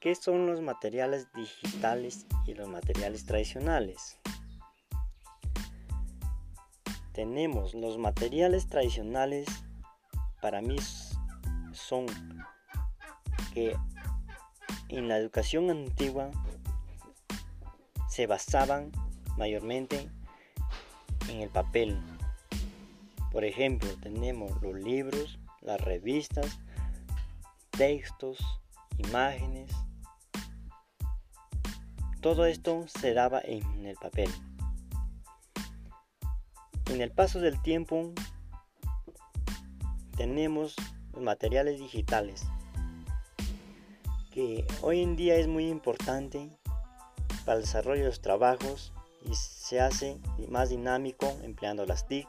¿Qué son los materiales digitales y los materiales tradicionales? Tenemos los materiales tradicionales, para mí son que en la educación antigua se basaban mayormente en el papel. Por ejemplo, tenemos los libros, las revistas, textos, imágenes. Todo esto se daba en el papel. En el paso del tiempo tenemos los materiales digitales que hoy en día es muy importante para el desarrollo de los trabajos y se hace más dinámico empleando las TIC